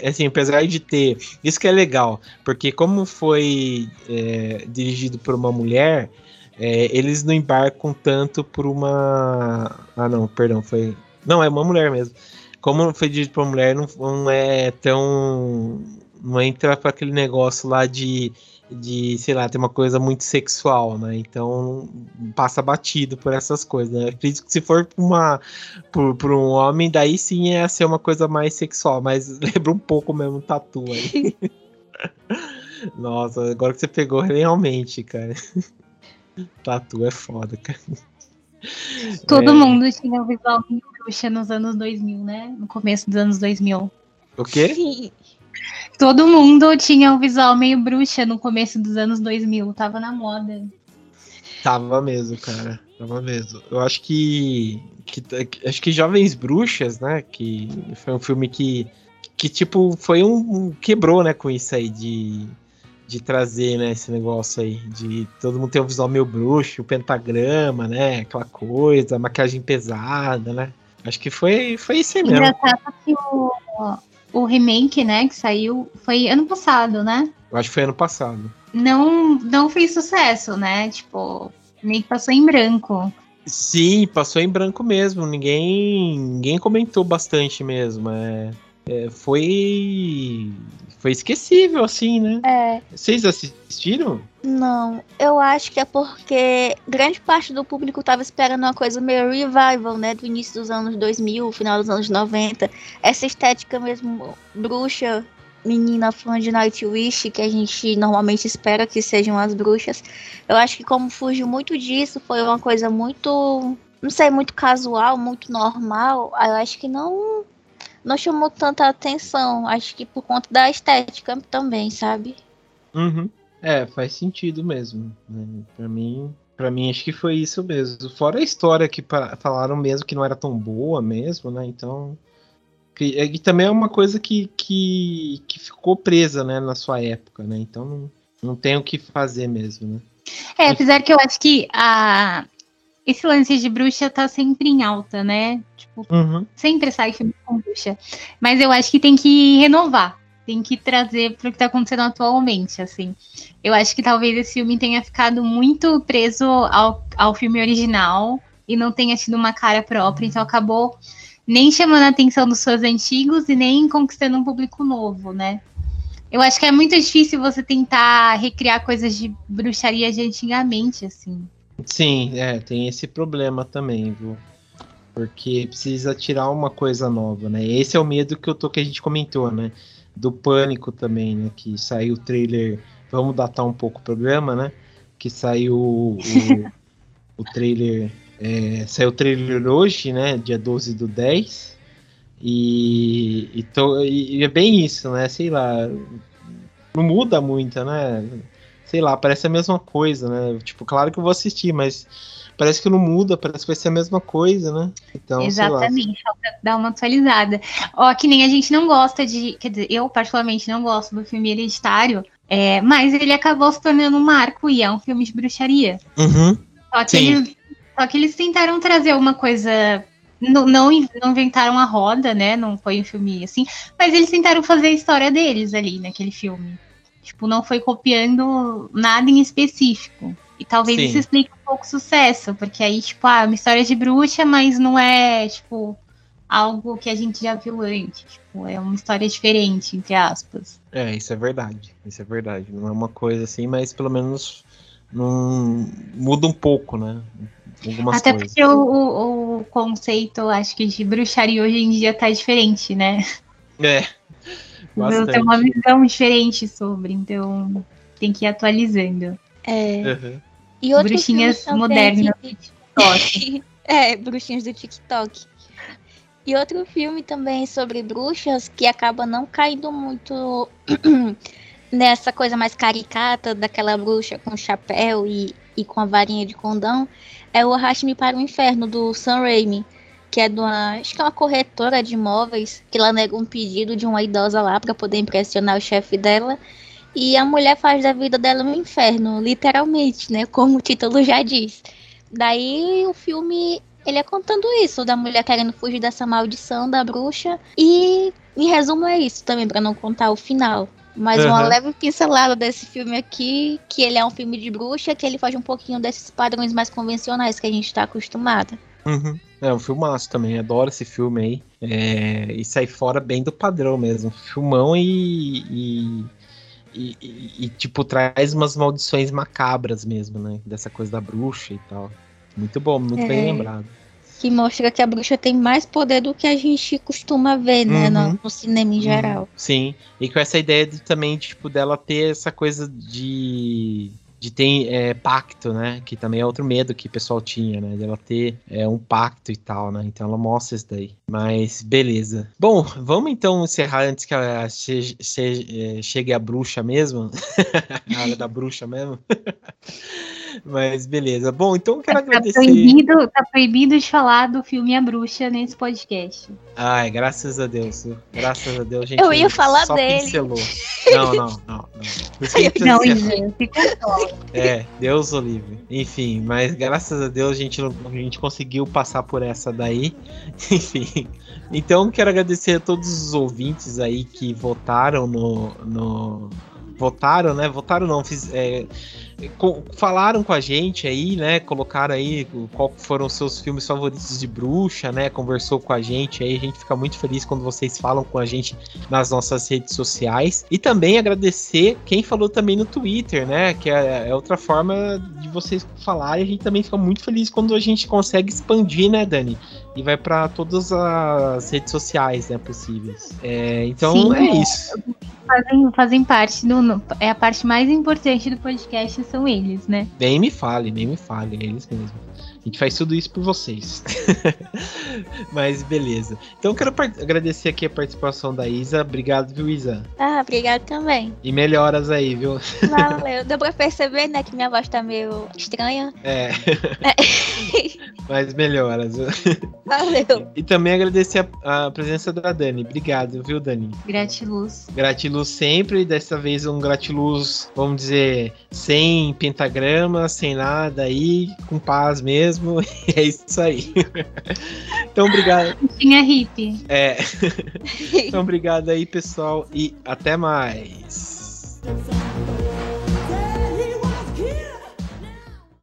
Speaker 1: Assim, apesar de ter. Isso que é legal. Porque, como foi é, dirigido por uma mulher, é, eles não embarcam tanto por uma. Ah, não, perdão, foi. Não, é uma mulher mesmo. Como foi dirigido por uma mulher, não, não é tão. Não entra para aquele negócio lá de de, sei lá, ter uma coisa muito sexual, né? Então passa batido por essas coisas, né? Acredito que se for uma por, por um homem, daí sim ia ser uma coisa mais sexual, mas [LAUGHS] lembra um pouco mesmo um tatu aí. [LAUGHS] Nossa, agora que você pegou realmente, cara. [LAUGHS] tatu é foda, cara.
Speaker 2: Todo é... mundo tinha o visual bruxa nos anos 2000, né? No começo dos anos 2000.
Speaker 1: O quê?
Speaker 3: Sim.
Speaker 2: Todo mundo tinha um visual meio bruxa no começo dos anos 2000, tava na moda.
Speaker 1: Tava mesmo, cara. Tava mesmo. Eu acho que, que acho que Jovens Bruxas, né, que foi um filme que que tipo foi um, um quebrou, né, com isso aí de de trazer, né, esse negócio aí, de todo mundo ter um visual meio bruxo, o pentagrama, né, aquela coisa, maquiagem pesada, né. Acho que foi, foi isso aí mesmo.
Speaker 2: Engraçado que o, o remake, né, que saiu, foi ano passado, né?
Speaker 1: Eu acho que foi ano passado.
Speaker 2: Não, não fez sucesso, né? Tipo, meio que passou em branco.
Speaker 1: Sim, passou em branco mesmo. Ninguém, ninguém comentou bastante mesmo. É, é, foi, foi esquecível, assim, né?
Speaker 3: É.
Speaker 1: Vocês assistiram?
Speaker 3: Não, eu acho que é porque grande parte do público tava esperando uma coisa meio revival, né? Do início dos anos 2000, final dos anos 90. Essa estética mesmo bruxa, menina fã de Nightwish, que a gente normalmente espera que sejam as bruxas. Eu acho que como fugiu muito disso, foi uma coisa muito, não sei, muito casual, muito normal. Eu acho que não não chamou tanta atenção. Acho que por conta da estética também, sabe?
Speaker 1: Uhum. É, faz sentido mesmo. Né? Para mim, para mim acho que foi isso mesmo. Fora a história que falaram mesmo que não era tão boa mesmo, né? Então, que, e também é uma coisa que, que, que ficou presa, né, na sua época, né? Então não, não tem o que fazer mesmo, né?
Speaker 2: É, apesar que eu acho que a, esse lance de bruxa tá sempre em alta, né? Tipo, uhum. sempre sai filme com bruxa. Mas eu acho que tem que renovar tem que trazer para o que está acontecendo atualmente, assim. Eu acho que talvez esse filme tenha ficado muito preso ao, ao filme original e não tenha tido uma cara própria, então acabou nem chamando a atenção dos seus antigos e nem conquistando um público novo, né? Eu acho que é muito difícil você tentar recriar coisas de bruxaria de antigamente, assim.
Speaker 1: Sim, é, tem esse problema também, viu? Porque precisa tirar uma coisa nova, né? Esse é o medo que eu tô que a gente comentou, né? do Pânico também, né? Que saiu o trailer. Vamos datar um pouco o programa, né? Que saiu o, o trailer. É, saiu o trailer hoje, né? Dia 12 do 10. E, e, tô, e é bem isso, né? Sei lá. Não muda muito, né? Sei lá, parece a mesma coisa, né? Tipo, claro que eu vou assistir, mas parece que não muda, parece que vai ser a mesma coisa, né?
Speaker 2: Então, Exatamente, falta dar uma atualizada. Ó, que nem a gente não gosta de. Quer dizer, eu particularmente não gosto do filme hereditário, é, mas ele acabou se tornando um marco e é um filme de bruxaria.
Speaker 1: Uhum.
Speaker 2: Só, que eles, só que eles tentaram trazer uma coisa não, não, inventaram a roda, né? Não foi um filme assim, mas eles tentaram fazer a história deles ali naquele filme. Tipo, não foi copiando nada em específico. E talvez Sim. isso explique um pouco o sucesso, porque aí, tipo, ah, é uma história de bruxa, mas não é, tipo, algo que a gente já viu antes. Tipo, é uma história diferente, entre aspas.
Speaker 1: É, isso é verdade. Isso é verdade. Não é uma coisa assim, mas pelo menos não muda um pouco, né? algumas
Speaker 2: Até
Speaker 1: coisas.
Speaker 2: porque o, o, o conceito, acho que de bruxaria hoje em dia tá diferente, né?
Speaker 1: É.
Speaker 2: Eu tenho uma visão diferente sobre, então tem que ir atualizando.
Speaker 3: É.
Speaker 1: Uhum.
Speaker 3: E outro
Speaker 2: Bruxinhas modernas.
Speaker 3: que-
Speaker 2: TikTok. [LAUGHS]
Speaker 3: É, bruxinhas do TikTok. E outro filme também sobre bruxas que acaba não caindo muito [CLEARS THROAT] nessa coisa mais caricata daquela bruxa com chapéu e, e com a varinha de condão é o Arraste-me para o Inferno do Sam Raimi, que é de uma, acho que é uma corretora de imóveis que ela nega um pedido de uma idosa lá para poder impressionar o chefe dela. E a mulher faz da vida dela um inferno, literalmente, né? Como o título já diz. Daí o filme, ele é contando isso, da mulher querendo fugir dessa maldição da bruxa. E, em resumo, é isso também, pra não contar o final. Mas uma
Speaker 1: Aham.
Speaker 3: leve pincelada desse filme aqui, que ele é um filme de bruxa, que ele foge um pouquinho desses padrões mais convencionais que a gente tá acostumado.
Speaker 1: Uhum. É um filmaço também, adoro esse filme aí. É, e sai fora bem do padrão mesmo. Filmão e. e, e- e- tipo, traz umas maldições macabras mesmo, né? Dessa coisa da bruxa e tal. Muito bom, muito bem
Speaker 3: É.
Speaker 1: lembrado.
Speaker 3: Que mostra que a bruxa tem mais poder do que a gente costuma ver, né?
Speaker 1: Uhum.
Speaker 3: No, no cinema em geral.
Speaker 1: Sim, e com essa ideia de, também, tipo, dela ter essa coisa de. De ter é, pacto, né? Que também é outro medo que o pessoal tinha, né? De ela ter é, um pacto e tal, né? Então ela mostra isso daí. Mas beleza. Bom, vamos então encerrar antes que ela che- che- é, chegue a bruxa mesmo. [LAUGHS] a hora da bruxa mesmo. [LAUGHS] Mas beleza. Bom, então eu quero
Speaker 2: Tá
Speaker 1: agradecer.
Speaker 2: proibido, tá proibido de falar do filme A Bruxa nesse podcast.
Speaker 1: Ai, graças a Deus. Graças a Deus, a gente.
Speaker 3: Eu ia falar dele.
Speaker 1: pincelou. [LAUGHS] Não, não, não. não. Por isso que gente
Speaker 2: Não, se controla.
Speaker 1: É, Deus o livre. Enfim, mas graças a Deus a gente, a gente conseguiu passar por essa daí. [LAUGHS] Enfim. Então quero agradecer a todos os ouvintes aí que votaram no. no votaram, né? Votaram não, fiz, é, falaram com a gente aí, né? Colocaram aí qual foram os seus filmes favoritos de bruxa, né? Conversou com a gente aí. A gente fica muito feliz quando vocês falam com a gente nas nossas redes sociais. E também agradecer quem falou também no Twitter, né? Que é, é outra forma de vocês falarem. A gente também fica muito feliz quando a gente consegue expandir, né, Dani? E vai para todas as redes sociais, né, possíveis. É, então
Speaker 2: Sim,
Speaker 1: é
Speaker 2: é.
Speaker 1: isso.
Speaker 2: Fazem, fazem parte do. É a parte mais importante do podcast, são eles, né?
Speaker 1: Nem me fale, nem me fale, é eles mesmo. A gente faz tudo isso por vocês. [LAUGHS] Mas beleza. Então eu quero agradecer aqui a participação da Isa. Obrigado, viu, Isa?
Speaker 3: Ah, obrigado também.
Speaker 1: E melhoras aí, viu?
Speaker 3: Valeu. Deu pra perceber, né, que minha voz tá meio estranha.
Speaker 1: É. [LAUGHS] Mas melhoras.
Speaker 3: Valeu.
Speaker 1: E também agradecer a, a presença da Dani. Obrigado, viu, Dani?
Speaker 2: Gratiluz.
Speaker 1: Gratiluz sempre, dessa vez um gratiluz, vamos dizer, sem pentagrama, sem nada aí, com paz mesmo mesmo, e [LAUGHS] é isso aí. [LAUGHS] então, obrigado.
Speaker 2: Tinha é hippie.
Speaker 1: É. [LAUGHS] então, obrigado aí, pessoal, e até mais.